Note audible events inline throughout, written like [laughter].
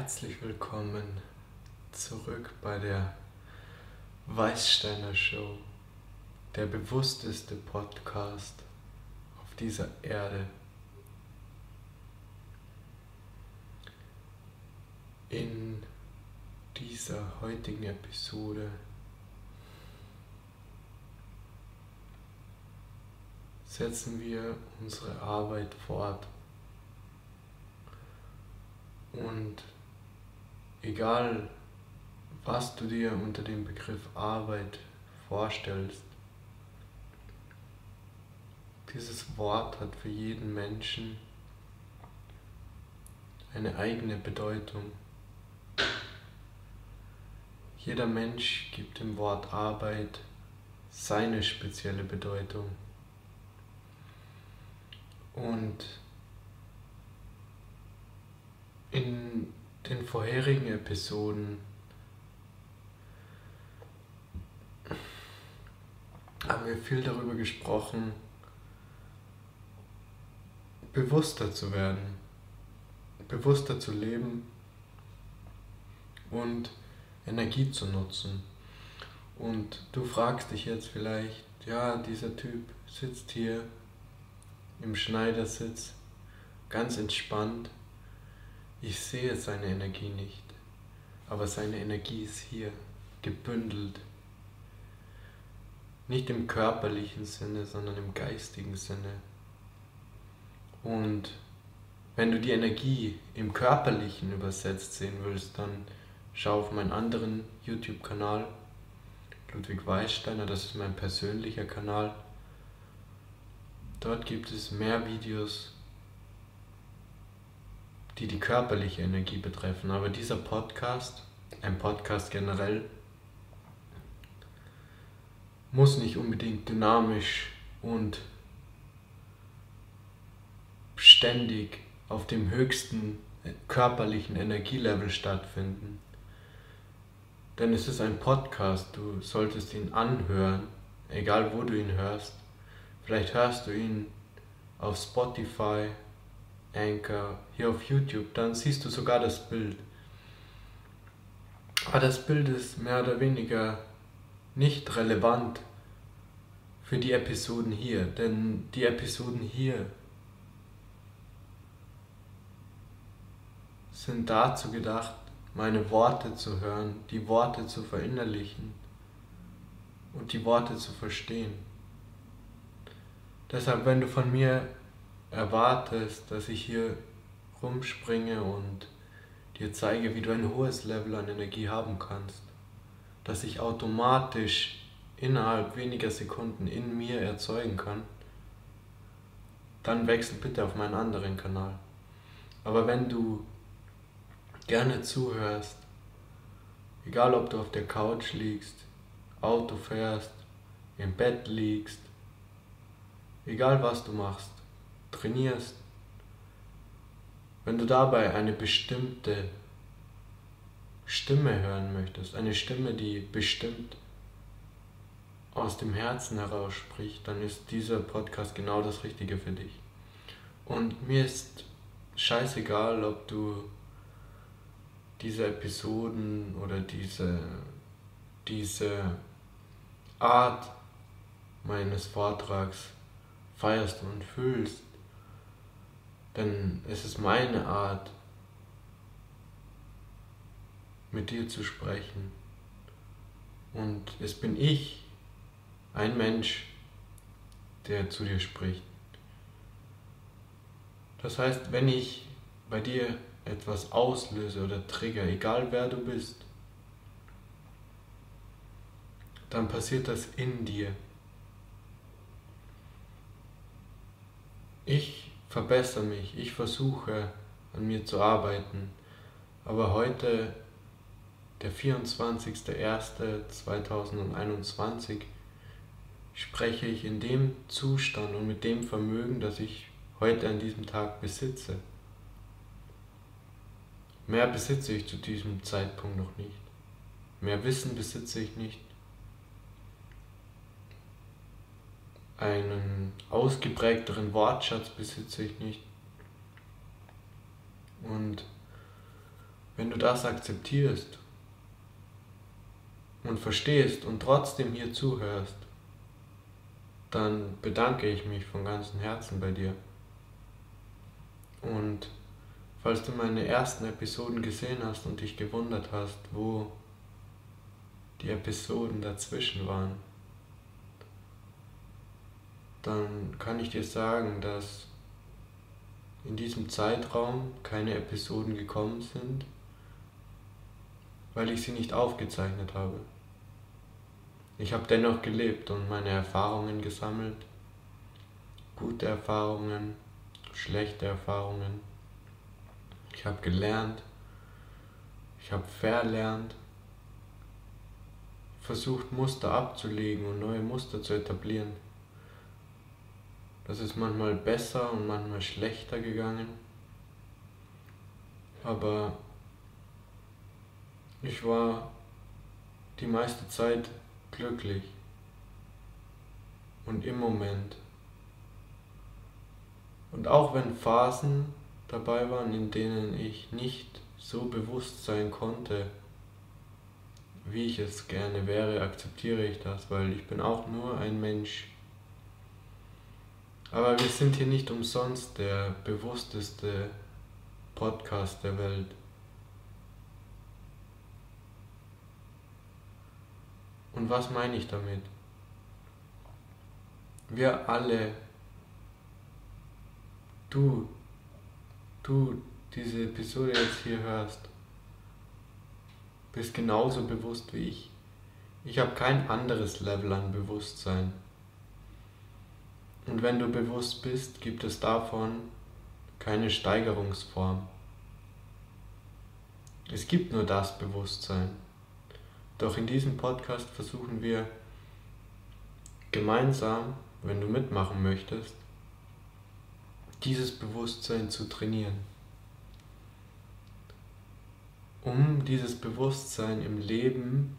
herzlich willkommen zurück bei der Weißsteiner Show, der bewussteste Podcast auf dieser Erde. In dieser heutigen Episode setzen wir unsere Arbeit fort. Und egal, was du dir unter dem Begriff Arbeit vorstellst, dieses Wort hat für jeden Menschen eine eigene Bedeutung. Jeder Mensch gibt dem Wort Arbeit seine spezielle Bedeutung. Und in den vorherigen Episoden haben wir viel darüber gesprochen, bewusster zu werden, bewusster zu leben und Energie zu nutzen. Und du fragst dich jetzt vielleicht, ja, dieser Typ sitzt hier im Schneidersitz, ganz entspannt. Ich sehe seine Energie nicht, aber seine Energie ist hier, gebündelt. Nicht im körperlichen Sinne, sondern im geistigen Sinne. Und wenn du die Energie im körperlichen übersetzt sehen willst, dann schau auf meinen anderen YouTube-Kanal, Ludwig Weißsteiner, das ist mein persönlicher Kanal. Dort gibt es mehr Videos, die die körperliche Energie betreffen. Aber dieser Podcast, ein Podcast generell, muss nicht unbedingt dynamisch und ständig auf dem höchsten körperlichen Energielevel stattfinden. Denn es ist ein Podcast, du solltest ihn anhören, egal wo du ihn hörst. Vielleicht hörst du ihn auf Spotify, Anchor, hier auf YouTube, dann siehst du sogar das Bild. Aber das Bild ist mehr oder weniger nicht relevant für die Episoden hier, denn die Episoden hier sind dazu gedacht, meine Worte zu hören, die Worte zu verinnerlichen und die Worte zu verstehen. Deshalb, wenn du von mir erwartest, dass ich hier rumspringe und dir zeige, wie du ein hohes Level an Energie haben kannst, dass ich automatisch innerhalb weniger Sekunden in mir erzeugen kann, dann wechsel bitte auf meinen anderen Kanal. Aber wenn du gerne zuhörst, egal ob du auf der Couch liegst, Auto fährst, im Bett liegst, Egal was du machst, trainierst, wenn du dabei eine bestimmte Stimme hören möchtest, eine Stimme, die bestimmt aus dem Herzen heraus spricht, dann ist dieser Podcast genau das Richtige für dich. Und mir ist scheißegal, ob du diese Episoden oder diese, diese Art meines Vortrags feierst und fühlst. Denn es ist meine Art, mit dir zu sprechen. Und es bin ich, ein Mensch, der zu dir spricht. Das heißt, wenn ich bei dir etwas auslöse oder trigger, egal wer du bist, dann passiert das in dir. Ich verbessere mich, ich versuche an mir zu arbeiten, aber heute, der 24.01.2021, spreche ich in dem Zustand und mit dem Vermögen, das ich heute an diesem Tag besitze. Mehr besitze ich zu diesem Zeitpunkt noch nicht. Mehr Wissen besitze ich nicht. Einen ausgeprägteren Wortschatz besitze ich nicht. Und wenn du das akzeptierst und verstehst und trotzdem hier zuhörst, dann bedanke ich mich von ganzem Herzen bei dir. Und falls du meine ersten Episoden gesehen hast und dich gewundert hast, wo die Episoden dazwischen waren, dann kann ich dir sagen, dass in diesem Zeitraum keine Episoden gekommen sind, weil ich sie nicht aufgezeichnet habe. Ich habe dennoch gelebt und meine Erfahrungen gesammelt, gute Erfahrungen, schlechte Erfahrungen. Ich habe gelernt, ich habe verlernt, versucht Muster abzulegen und neue Muster zu etablieren. Das ist manchmal besser und manchmal schlechter gegangen. Aber ich war die meiste Zeit glücklich und im Moment. Und auch wenn Phasen dabei waren, in denen ich nicht so bewusst sein konnte, wie ich es gerne wäre, akzeptiere ich das, weil ich bin auch nur ein Mensch. Aber wir sind hier nicht umsonst der bewussteste Podcast der Welt. Und was meine ich damit? Wir alle, du, du diese Episode jetzt hier hörst, bist genauso bewusst wie ich. Ich habe kein anderes Level an Bewusstsein. Und wenn du bewusst bist, gibt es davon keine Steigerungsform. Es gibt nur das Bewusstsein. Doch in diesem Podcast versuchen wir gemeinsam, wenn du mitmachen möchtest, dieses Bewusstsein zu trainieren. Um dieses Bewusstsein im Leben,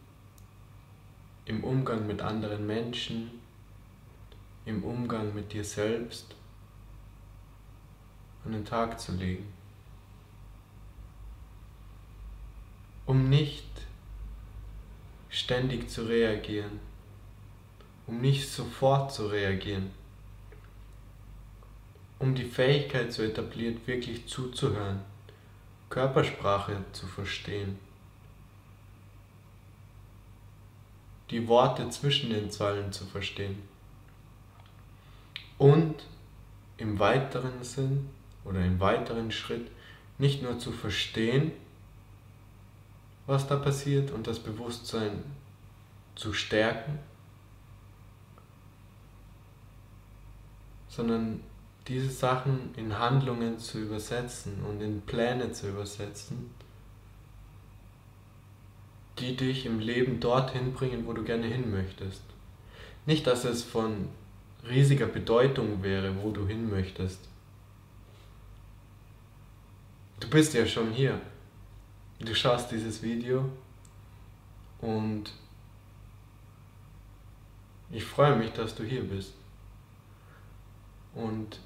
im Umgang mit anderen Menschen, im Umgang mit dir selbst an den Tag zu legen. Um nicht ständig zu reagieren, um nicht sofort zu reagieren, um die Fähigkeit zu etablieren, wirklich zuzuhören, Körpersprache zu verstehen, die Worte zwischen den Zeilen zu verstehen und im weiteren Sinn oder im weiteren Schritt nicht nur zu verstehen, was da passiert und das Bewusstsein zu stärken, sondern diese Sachen in Handlungen zu übersetzen und in Pläne zu übersetzen, die dich im Leben dorthin bringen, wo du gerne hin möchtest. Nicht, dass es von riesiger Bedeutung wäre, wo du hin möchtest. Du bist ja schon hier. Du schaust dieses Video und ich freue mich, dass du hier bist. Und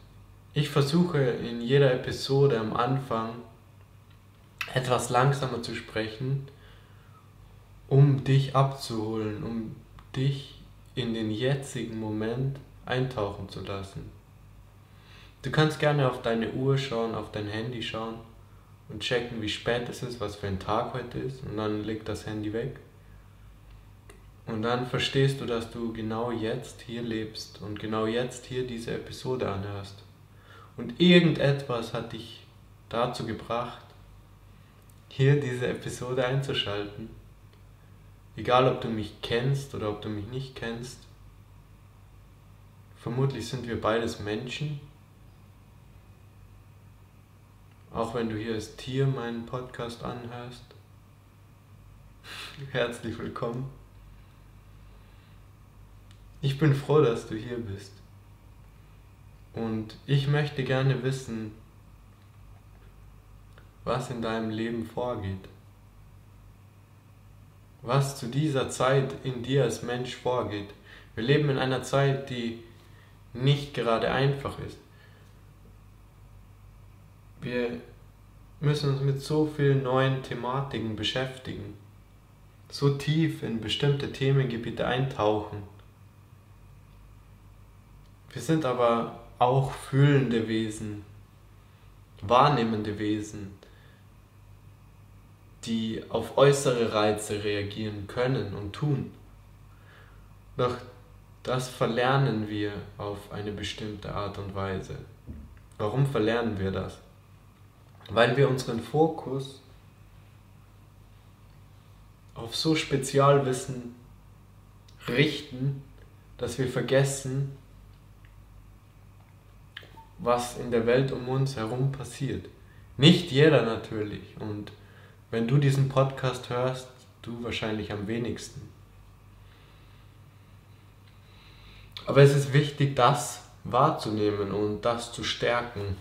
ich versuche in jeder Episode am Anfang etwas langsamer zu sprechen, um dich abzuholen, um dich in den jetzigen Moment eintauchen zu lassen. Du kannst gerne auf deine Uhr schauen, auf dein Handy schauen und checken, wie spät es ist, was für ein Tag heute ist und dann leg das Handy weg. Und dann verstehst du, dass du genau jetzt hier lebst und genau jetzt hier diese Episode anhörst. Und irgendetwas hat dich dazu gebracht, hier diese Episode einzuschalten. Egal, ob du mich kennst oder ob du mich nicht kennst, Vermutlich sind wir beides Menschen. Auch wenn du hier als Tier meinen Podcast anhörst. Herzlich willkommen. Ich bin froh, dass du hier bist. Und ich möchte gerne wissen, was in deinem Leben vorgeht. Was zu dieser Zeit in dir als Mensch vorgeht. Wir leben in einer Zeit, die nicht gerade einfach ist. Wir müssen uns mit so vielen neuen Thematiken beschäftigen, so tief in bestimmte Themengebiete eintauchen. Wir sind aber auch fühlende Wesen, wahrnehmende Wesen, die auf äußere Reize reagieren können und tun. Doch das verlernen wir auf eine bestimmte Art und Weise. Warum verlernen wir das? Weil wir unseren Fokus auf so Spezialwissen richten, dass wir vergessen, was in der Welt um uns herum passiert. Nicht jeder natürlich. Und wenn du diesen Podcast hörst, du wahrscheinlich am wenigsten. Aber es ist wichtig, das wahrzunehmen und das zu stärken.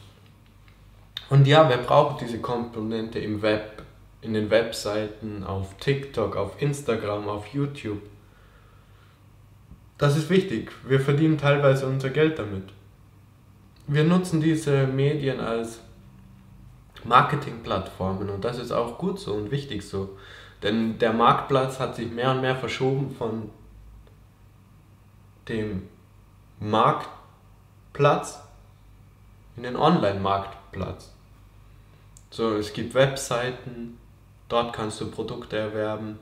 Und ja, wer braucht diese Komponente im Web, in den Webseiten, auf TikTok, auf Instagram, auf YouTube? Das ist wichtig. Wir verdienen teilweise unser Geld damit. Wir nutzen diese Medien als Marketingplattformen und das ist auch gut so und wichtig so. Denn der Marktplatz hat sich mehr und mehr verschoben von dem Marktplatz in den Online-Marktplatz. So, es gibt Webseiten, dort kannst du Produkte erwerben.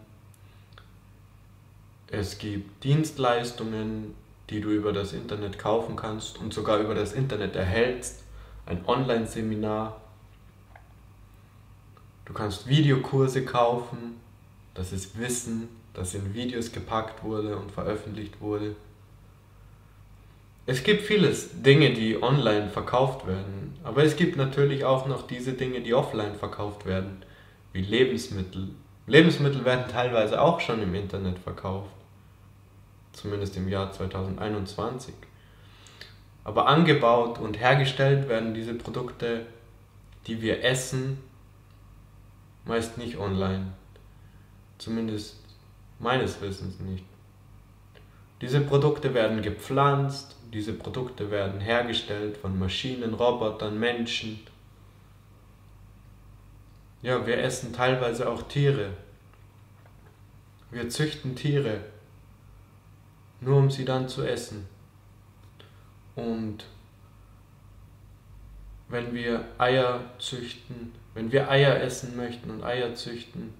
Es gibt Dienstleistungen, die du über das Internet kaufen kannst und sogar über das Internet erhältst. Ein Online-Seminar. Du kannst Videokurse kaufen. Das ist Wissen, das in Videos gepackt wurde und veröffentlicht wurde. Es gibt vieles Dinge, die online verkauft werden, aber es gibt natürlich auch noch diese Dinge, die offline verkauft werden, wie Lebensmittel. Lebensmittel werden teilweise auch schon im Internet verkauft, zumindest im Jahr 2021. Aber angebaut und hergestellt werden diese Produkte, die wir essen, meist nicht online. Zumindest meines Wissens nicht. Diese Produkte werden gepflanzt, diese Produkte werden hergestellt von Maschinen, Robotern, Menschen. Ja, wir essen teilweise auch Tiere. Wir züchten Tiere, nur um sie dann zu essen. Und wenn wir Eier züchten, wenn wir Eier essen möchten und Eier züchten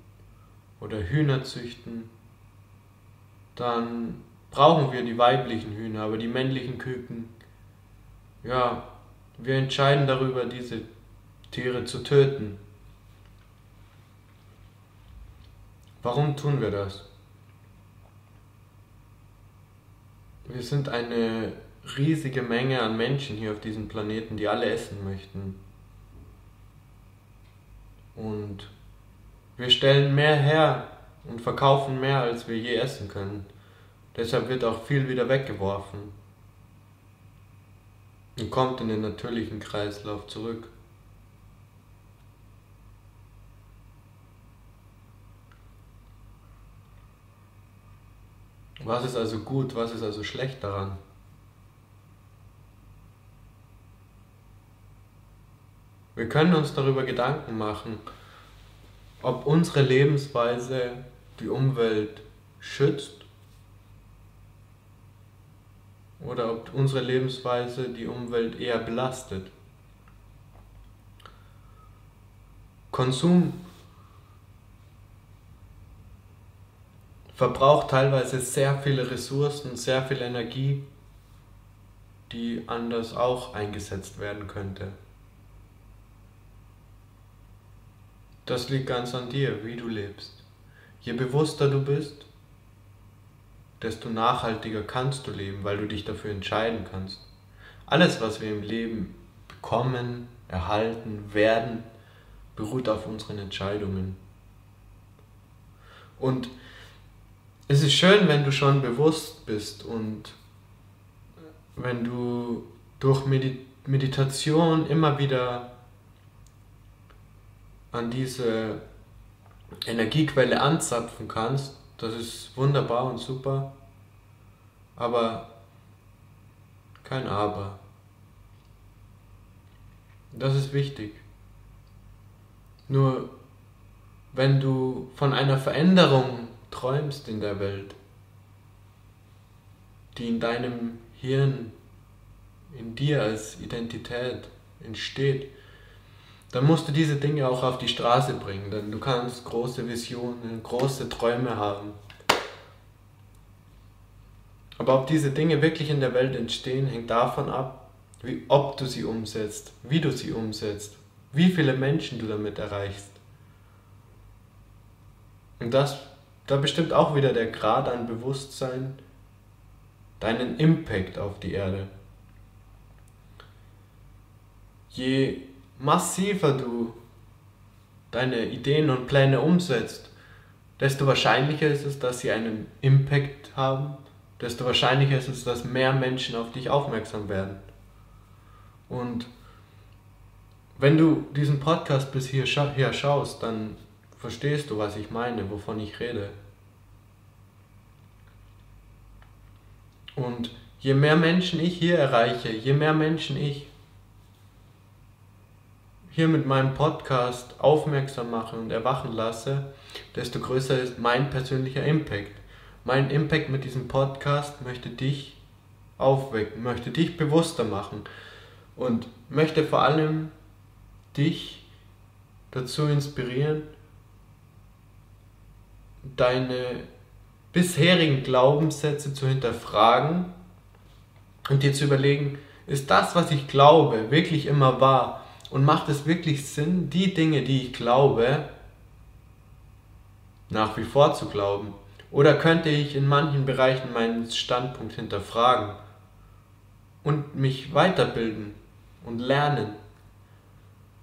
oder Hühner züchten, dann brauchen wir die weiblichen Hühner, aber die männlichen Küken, ja, wir entscheiden darüber, diese Tiere zu töten. Warum tun wir das? Wir sind eine riesige Menge an Menschen hier auf diesem Planeten, die alle essen möchten. Und wir stellen mehr her und verkaufen mehr, als wir je essen können. Deshalb wird auch viel wieder weggeworfen und kommt in den natürlichen Kreislauf zurück. Was ist also gut, was ist also schlecht daran? Wir können uns darüber Gedanken machen, ob unsere Lebensweise die Umwelt schützt oder ob unsere Lebensweise die Umwelt eher belastet. Konsum verbraucht teilweise sehr viele Ressourcen, sehr viel Energie, die anders auch eingesetzt werden könnte. Das liegt ganz an dir, wie du lebst. Je bewusster du bist, desto nachhaltiger kannst du leben, weil du dich dafür entscheiden kannst. Alles, was wir im Leben bekommen, erhalten, werden, beruht auf unseren Entscheidungen. Und es ist schön, wenn du schon bewusst bist und wenn du durch Meditation immer wieder an diese Energiequelle anzapfen kannst das ist wunderbar und super, aber kein Aber. Das ist wichtig. Nur wenn du von einer Veränderung träumst in der Welt, die in deinem Hirn, in dir als Identität entsteht, dann musst du diese Dinge auch auf die Straße bringen, denn du kannst große Visionen, große Träume haben. Aber ob diese Dinge wirklich in der Welt entstehen, hängt davon ab, wie, ob du sie umsetzt, wie du sie umsetzt, wie viele Menschen du damit erreichst. Und das, da bestimmt auch wieder der Grad an Bewusstsein, deinen Impact auf die Erde. Je massiver du deine Ideen und Pläne umsetzt, desto wahrscheinlicher ist es, dass sie einen Impact haben, desto wahrscheinlicher ist es, dass mehr Menschen auf dich aufmerksam werden. Und wenn du diesen Podcast bis hierher schaust, dann verstehst du, was ich meine, wovon ich rede. Und je mehr Menschen ich hier erreiche, je mehr Menschen ich hier mit meinem Podcast aufmerksam mache und erwachen lasse, desto größer ist mein persönlicher Impact. Mein Impact mit diesem Podcast möchte dich aufwecken, möchte dich bewusster machen und möchte vor allem dich dazu inspirieren, deine bisherigen Glaubenssätze zu hinterfragen und dir zu überlegen, ist das, was ich glaube, wirklich immer wahr und macht es wirklich Sinn, die Dinge, die ich glaube, nach wie vor zu glauben? Oder könnte ich in manchen Bereichen meinen Standpunkt hinterfragen und mich weiterbilden und lernen?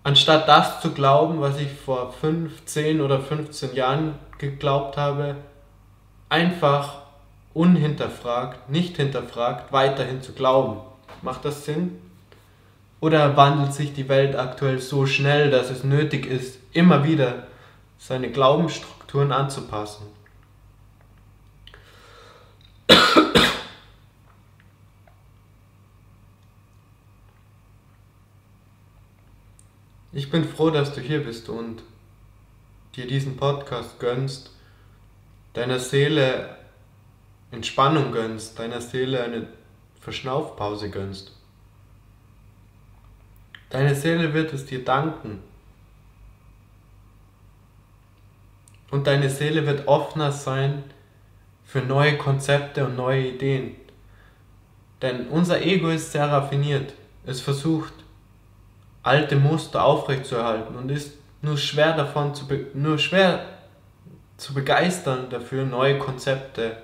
Anstatt das zu glauben, was ich vor 5, 10 oder 15 Jahren geglaubt habe, einfach unhinterfragt, nicht hinterfragt, weiterhin zu glauben. Macht das Sinn? Oder wandelt sich die Welt aktuell so schnell, dass es nötig ist, immer wieder seine Glaubensstrukturen anzupassen? Ich bin froh, dass du hier bist und dir diesen Podcast gönnst, deiner Seele Entspannung gönnst, deiner Seele eine Verschnaufpause gönnst. Deine Seele wird es dir danken. Und deine Seele wird offener sein für neue Konzepte und neue Ideen. Denn unser Ego ist sehr raffiniert. Es versucht, alte Muster aufrechtzuerhalten und ist nur schwer davon zu, nur schwer zu begeistern dafür, neue Konzepte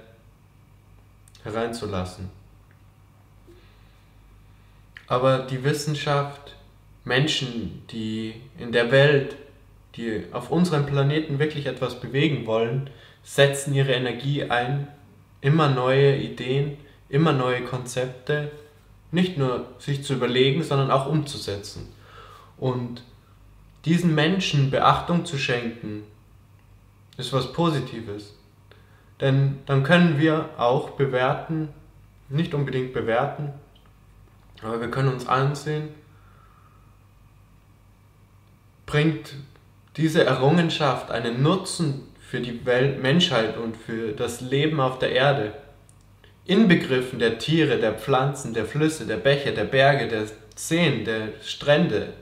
hereinzulassen. Aber die Wissenschaft, Menschen, die in der Welt, die auf unserem Planeten wirklich etwas bewegen wollen, setzen ihre Energie ein, immer neue Ideen, immer neue Konzepte, nicht nur sich zu überlegen, sondern auch umzusetzen. Und diesen Menschen Beachtung zu schenken, ist was Positives. Denn dann können wir auch bewerten, nicht unbedingt bewerten, aber wir können uns ansehen, bringt diese Errungenschaft einen Nutzen für die Welt, Menschheit und für das Leben auf der Erde, inbegriffen der Tiere, der Pflanzen, der Flüsse, der Bäche, der Berge, der Seen, der Strände,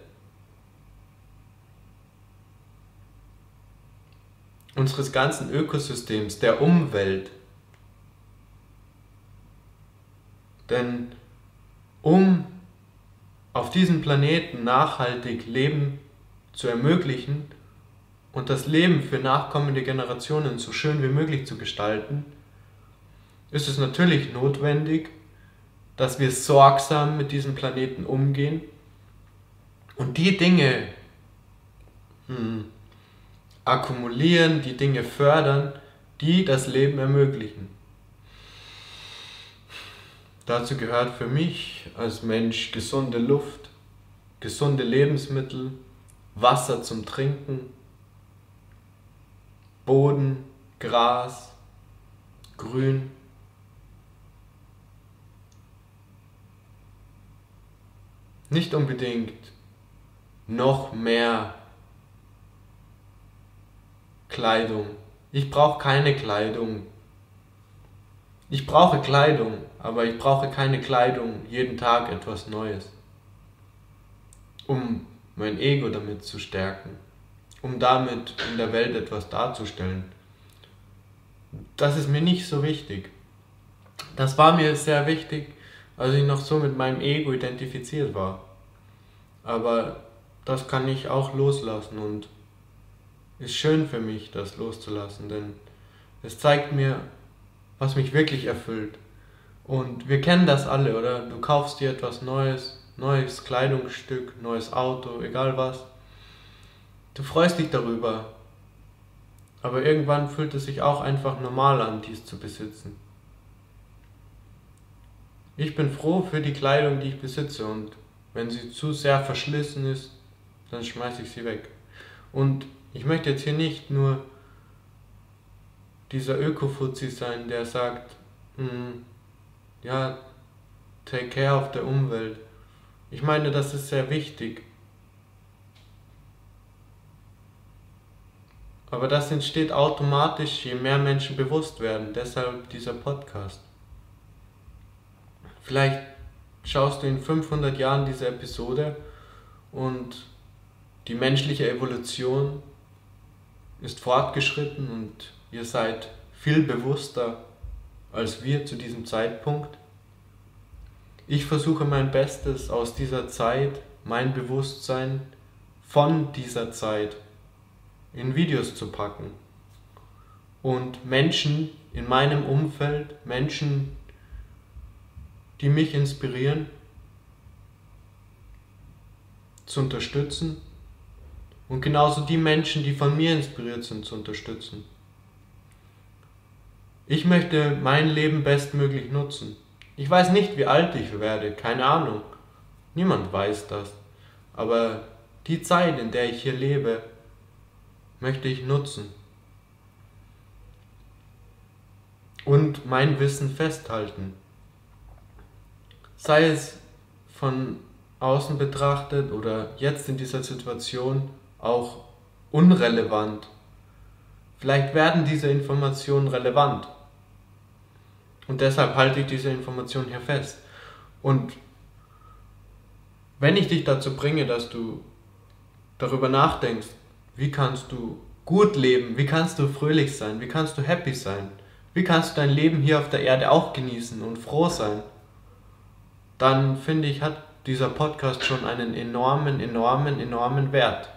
unseres ganzen Ökosystems, der Umwelt. Denn um auf diesem Planeten nachhaltig Leben zu ermöglichen und das Leben für nachkommende Generationen so schön wie möglich zu gestalten, ist es natürlich notwendig, dass wir sorgsam mit diesem Planeten umgehen und die Dinge, hm, akkumulieren, die Dinge fördern, die das Leben ermöglichen. Dazu gehört für mich als Mensch gesunde Luft, gesunde Lebensmittel, Wasser zum Trinken, Boden, Gras, Grün. Nicht unbedingt noch mehr Kleidung. Ich brauche keine Kleidung. Ich brauche Kleidung, aber ich brauche keine Kleidung jeden Tag etwas Neues. Um mein Ego damit zu stärken, um damit in der Welt etwas darzustellen. Das ist mir nicht so wichtig. Das war mir sehr wichtig, als ich noch so mit meinem Ego identifiziert war. Aber das kann ich auch loslassen und ist schön für mich, das loszulassen, denn es zeigt mir, was mich wirklich erfüllt. Und wir kennen das alle, oder? Du kaufst dir etwas Neues, neues Kleidungsstück, neues Auto, egal was. Du freust dich darüber. Aber irgendwann fühlt es sich auch einfach normal an, dies zu besitzen. Ich bin froh für die Kleidung, die ich besitze und wenn sie zu sehr verschlissen ist, dann schmeiße ich sie weg. Und ich möchte jetzt hier nicht nur dieser Öko-Fuzzi sein, der sagt, mm, ja, take care of der Umwelt. Ich meine, das ist sehr wichtig. Aber das entsteht automatisch, je mehr Menschen bewusst werden. Deshalb dieser Podcast. Vielleicht schaust du in 500 Jahren diese Episode und die menschliche Evolution ist fortgeschritten und ihr seid viel bewusster als wir zu diesem Zeitpunkt. Ich versuche mein Bestes aus dieser Zeit, mein Bewusstsein von dieser Zeit in Videos zu packen und Menschen in meinem Umfeld, Menschen, die mich inspirieren, zu unterstützen und genauso die Menschen, die von mir inspiriert sind, zu unterstützen. Ich möchte mein Leben bestmöglich nutzen. Ich weiß nicht, wie alt ich werde, keine Ahnung. Niemand weiß das. Aber die Zeit, in der ich hier lebe, möchte ich nutzen. Und mein Wissen festhalten. Sei es von außen betrachtet oder jetzt in dieser Situation auch unrelevant. Vielleicht werden diese Informationen relevant. Und deshalb halte ich diese Information hier fest. Und wenn ich dich dazu bringe, dass du darüber nachdenkst, wie kannst du gut leben, wie kannst du fröhlich sein, wie kannst du happy sein, wie kannst du dein Leben hier auf der Erde auch genießen und froh sein, dann finde ich, hat dieser Podcast schon einen enormen, enormen, enormen Wert.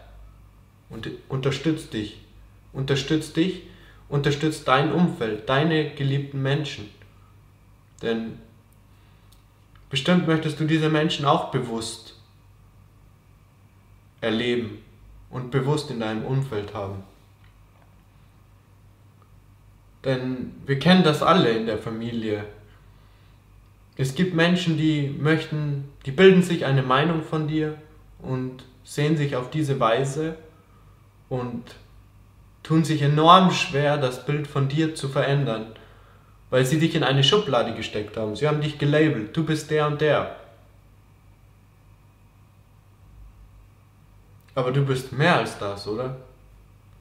Und unterstützt dich. Unterstützt dich, unterstützt dein Umfeld, deine geliebten Menschen. Denn bestimmt möchtest du diese Menschen auch bewusst erleben und bewusst in deinem Umfeld haben. Denn wir kennen das alle in der Familie. Es gibt Menschen, die möchten, die bilden sich eine Meinung von dir und sehen sich auf diese Weise und tun sich enorm schwer, das Bild von dir zu verändern weil sie dich in eine Schublade gesteckt haben. Sie haben dich gelabelt, du bist der und der. Aber du bist mehr als das, oder?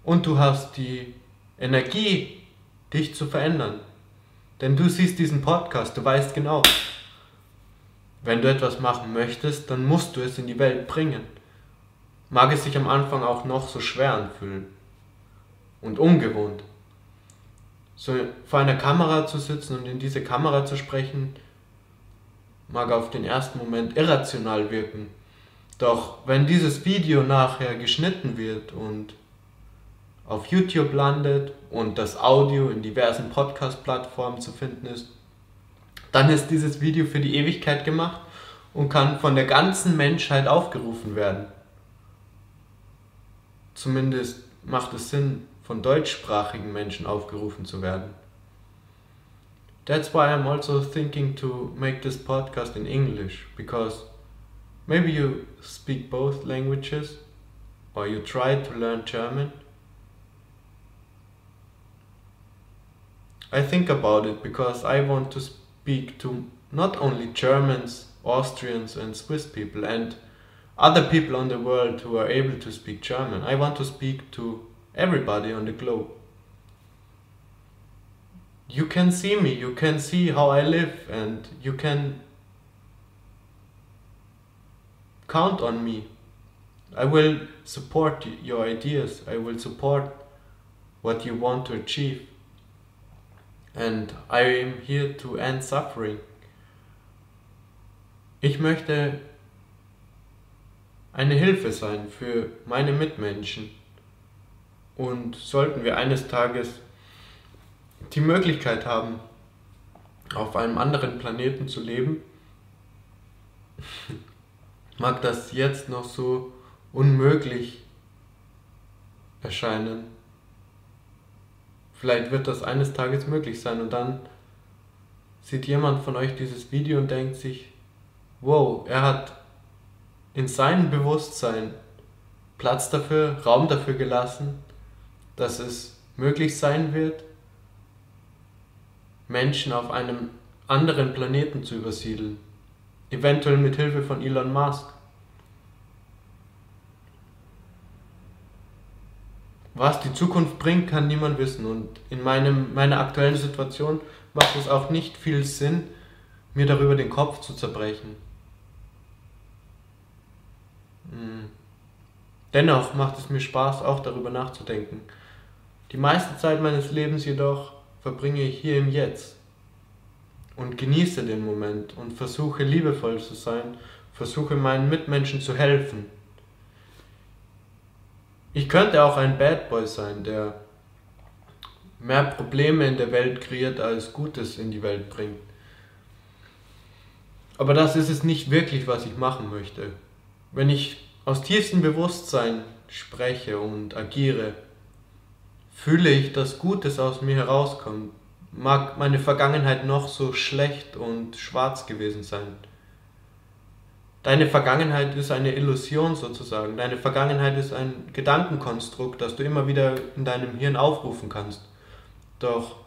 Und du hast die Energie, dich zu verändern. Denn du siehst diesen Podcast, du weißt genau, wenn du etwas machen möchtest, dann musst du es in die Welt bringen. Mag es sich am Anfang auch noch so schwer anfühlen und ungewohnt so vor einer Kamera zu sitzen und in diese Kamera zu sprechen, mag auf den ersten Moment irrational wirken. Doch wenn dieses Video nachher geschnitten wird und auf YouTube landet und das Audio in diversen Podcast-Plattformen zu finden ist, dann ist dieses Video für die Ewigkeit gemacht und kann von der ganzen Menschheit aufgerufen werden. Zumindest macht es Sinn, von deutschsprachigen Menschen aufgerufen zu werden. That's why I'm also thinking to make this podcast in English, because maybe you speak both languages or you try to learn German. I think about it because I want to speak to not only Germans, Austrians, and Swiss people and other people on the world who are able to speak German. I want to speak to everybody on the globe. You can see me, you can see how I live, and you can count on me. I will support your ideas, I will support what you want to achieve. And I am here to end suffering. Ich möchte eine Hilfe sein für meine Mitmenschen. Und sollten wir eines Tages die Möglichkeit haben, auf einem anderen Planeten zu leben, [laughs] mag das jetzt noch so unmöglich erscheinen. Vielleicht wird das eines Tages möglich sein und dann sieht jemand von euch dieses Video und denkt sich, wow, er hat in seinem Bewusstsein Platz dafür, Raum dafür gelassen, dass es möglich sein wird, Menschen auf einem anderen Planeten zu übersiedeln. Eventuell mit Hilfe von Elon Musk. Was die Zukunft bringt, kann niemand wissen. Und in meinem, meiner aktuellen Situation macht es auch nicht viel Sinn, mir darüber den Kopf zu zerbrechen. Hm. Dennoch macht es mir Spaß, auch darüber nachzudenken. Die meiste Zeit meines Lebens jedoch verbringe ich hier im Jetzt und genieße den Moment und versuche liebevoll zu sein, versuche meinen Mitmenschen zu helfen. Ich könnte auch ein Bad Boy sein, der mehr Probleme in der Welt kreiert, als Gutes in die Welt bringt. Aber das ist es nicht wirklich, was ich machen möchte. Wenn ich aus tiefstem Bewusstsein spreche und agiere, fühle ich, dass Gutes aus mir herauskommt. Mag meine Vergangenheit noch so schlecht und schwarz gewesen sein. Deine Vergangenheit ist eine Illusion sozusagen. Deine Vergangenheit ist ein Gedankenkonstrukt, das du immer wieder in deinem Hirn aufrufen kannst. Doch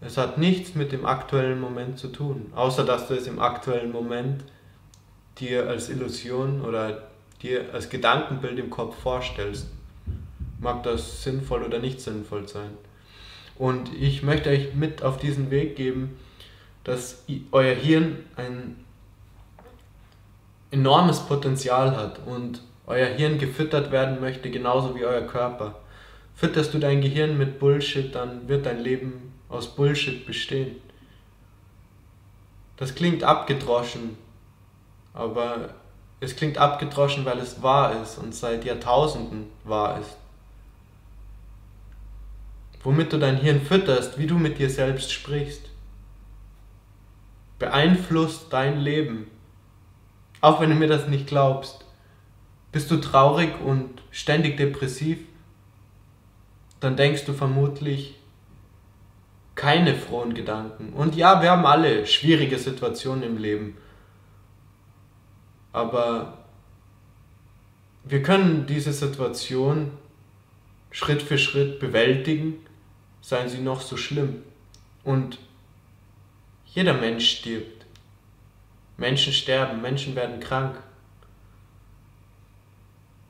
es hat nichts mit dem aktuellen Moment zu tun, außer dass du es im aktuellen Moment dir als Illusion oder dir als Gedankenbild im Kopf vorstellst. Mag das sinnvoll oder nicht sinnvoll sein. Und ich möchte euch mit auf diesen Weg geben, dass euer Hirn ein enormes Potenzial hat und euer Hirn gefüttert werden möchte, genauso wie euer Körper. Fütterst du dein Gehirn mit Bullshit, dann wird dein Leben aus Bullshit bestehen. Das klingt abgedroschen, aber es klingt abgedroschen, weil es wahr ist und seit Jahrtausenden wahr ist. Womit du dein Hirn fütterst, wie du mit dir selbst sprichst, beeinflusst dein Leben. Auch wenn du mir das nicht glaubst. Bist du traurig und ständig depressiv, dann denkst du vermutlich keine frohen Gedanken. Und ja, wir haben alle schwierige Situationen im Leben aber wir können diese Situation Schritt für Schritt bewältigen, seien sie noch so schlimm. Und jeder Mensch stirbt. Menschen sterben, Menschen werden krank.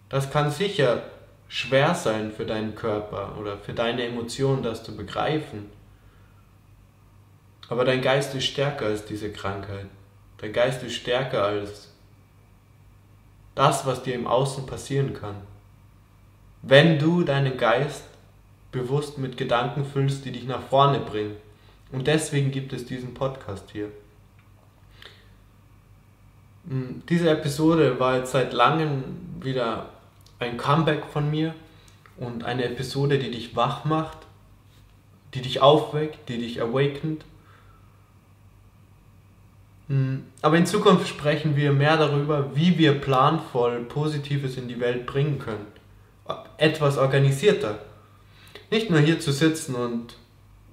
Das kann sicher schwer sein für deinen Körper oder für deine Emotionen, das zu begreifen. Aber dein Geist ist stärker als diese Krankheit. Dein Geist ist stärker als das, was dir im Außen passieren kann. Wenn du deinen Geist bewusst mit Gedanken füllst, die dich nach vorne bringen. Und deswegen gibt es diesen Podcast hier. Hm, diese Episode war jetzt seit langem wieder ein Comeback von mir und eine Episode, die dich wach macht, die dich aufweckt, die dich awakened hm, aber in Zukunft sprechen wir mehr darüber, wie wir planvoll Positives in die Welt bringen können. Etwas organisierter. Nicht nur hier zu sitzen und,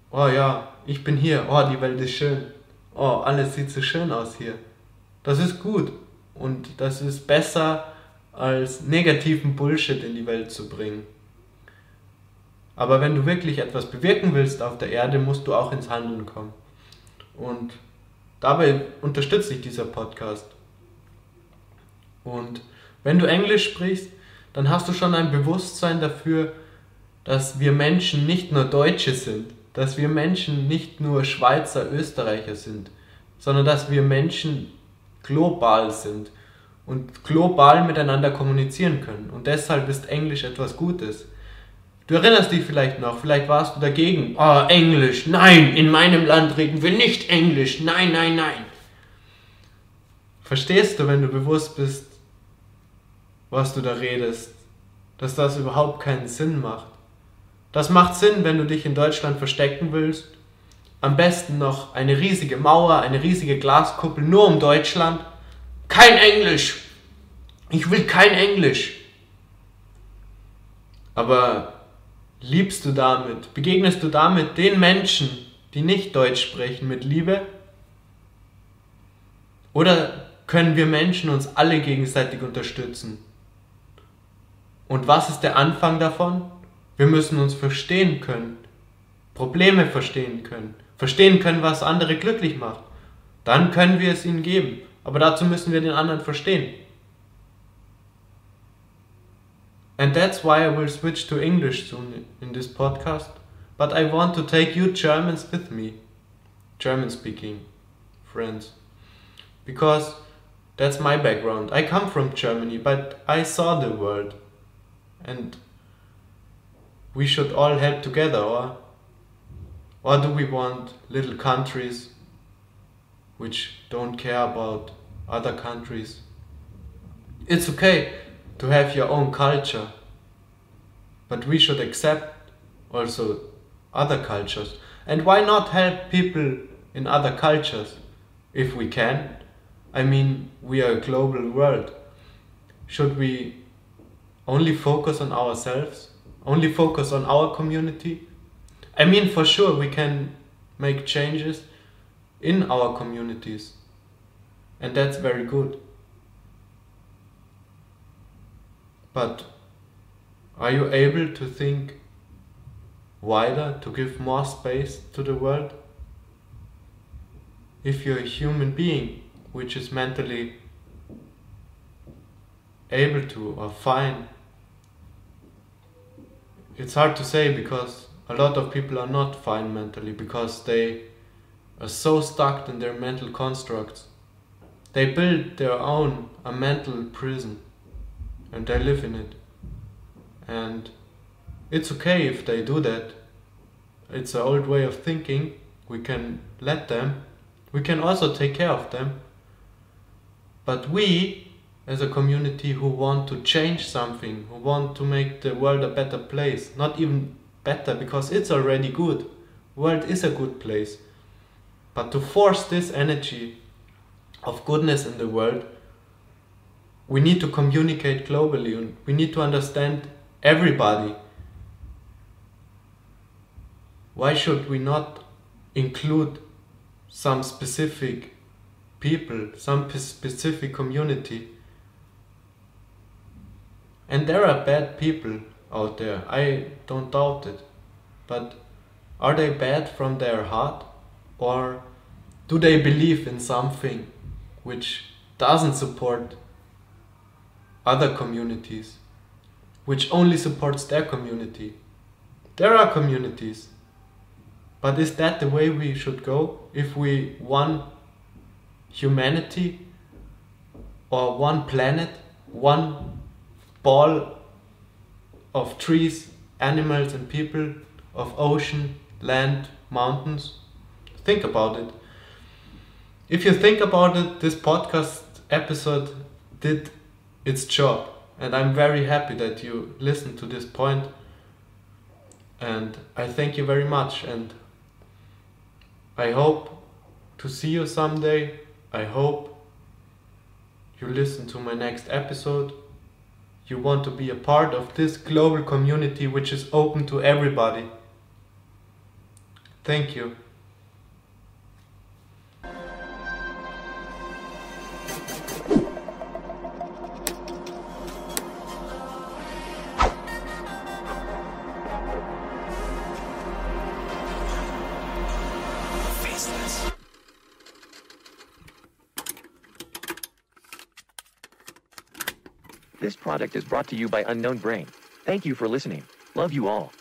oh ja, ich bin hier, oh, die Welt ist schön, oh, alles sieht so schön aus hier. Das ist gut und das ist besser als negativen Bullshit in die Welt zu bringen. Aber wenn du wirklich etwas bewirken willst auf der Erde, musst du auch ins Handeln kommen. Und Dabei unterstützt dich dieser Podcast. Und wenn du Englisch sprichst, dann hast du schon ein Bewusstsein dafür, dass wir Menschen nicht nur Deutsche sind, dass wir Menschen nicht nur Schweizer, Österreicher sind, sondern dass wir Menschen global sind und global miteinander kommunizieren können. Und deshalb ist Englisch etwas Gutes. Du erinnerst dich vielleicht noch, vielleicht warst du dagegen. Oh, Englisch, nein, in meinem Land reden wir nicht Englisch, nein, nein, nein. Verstehst du, wenn du bewusst bist, was du da redest, dass das überhaupt keinen Sinn macht? Das macht Sinn, wenn du dich in Deutschland verstecken willst. Am besten noch eine riesige Mauer, eine riesige Glaskuppel nur um Deutschland. Kein Englisch! Ich will kein Englisch! Aber liebst du damit, begegnest du damit den Menschen, die nicht Deutsch sprechen, mit Liebe? Oder können wir Menschen uns alle gegenseitig unterstützen? Und was ist der Anfang davon? Wir müssen uns verstehen können, Probleme verstehen können, verstehen können, was andere glücklich macht. Dann können wir es ihnen geben. Aber dazu müssen wir den anderen verstehen. And that's why I will switch to English soon in this podcast. But I want to take you Germans with me. German speaking friends. Because that's my background. I come from Germany, but I saw the world. And we should all help together, or, or do we want little countries which don't care about other countries? It's okay to have your own culture, but we should accept also other cultures. And why not help people in other cultures if we can? I mean, we are a global world. Should we only focus on ourselves? Only focus on our community. I mean, for sure, we can make changes in our communities, and that's very good. But are you able to think wider, to give more space to the world? If you're a human being which is mentally able to or fine it's hard to say because a lot of people are not fine mentally because they are so stuck in their mental constructs. They build their own a mental prison and they live in it. And it's okay if they do that. It's an old way of thinking. We can let them. We can also take care of them. But we as a community who want to change something, who want to make the world a better place. Not even better because it's already good. World is a good place. But to force this energy of goodness in the world, we need to communicate globally and we need to understand everybody. Why should we not include some specific people, some specific community? And there are bad people out there, I don't doubt it. But are they bad from their heart? Or do they believe in something which doesn't support other communities, which only supports their community? There are communities. But is that the way we should go if we want humanity or one planet, one ball of trees, animals, and people, of ocean, land, mountains. Think about it. If you think about it, this podcast episode did its job, and I'm very happy that you listened to this point. And I thank you very much, and I hope to see you someday. I hope you listen to my next episode you want to be a part of this global community which is open to everybody. Thank you. Product is brought to you by Unknown Brain. Thank you for listening. Love you all.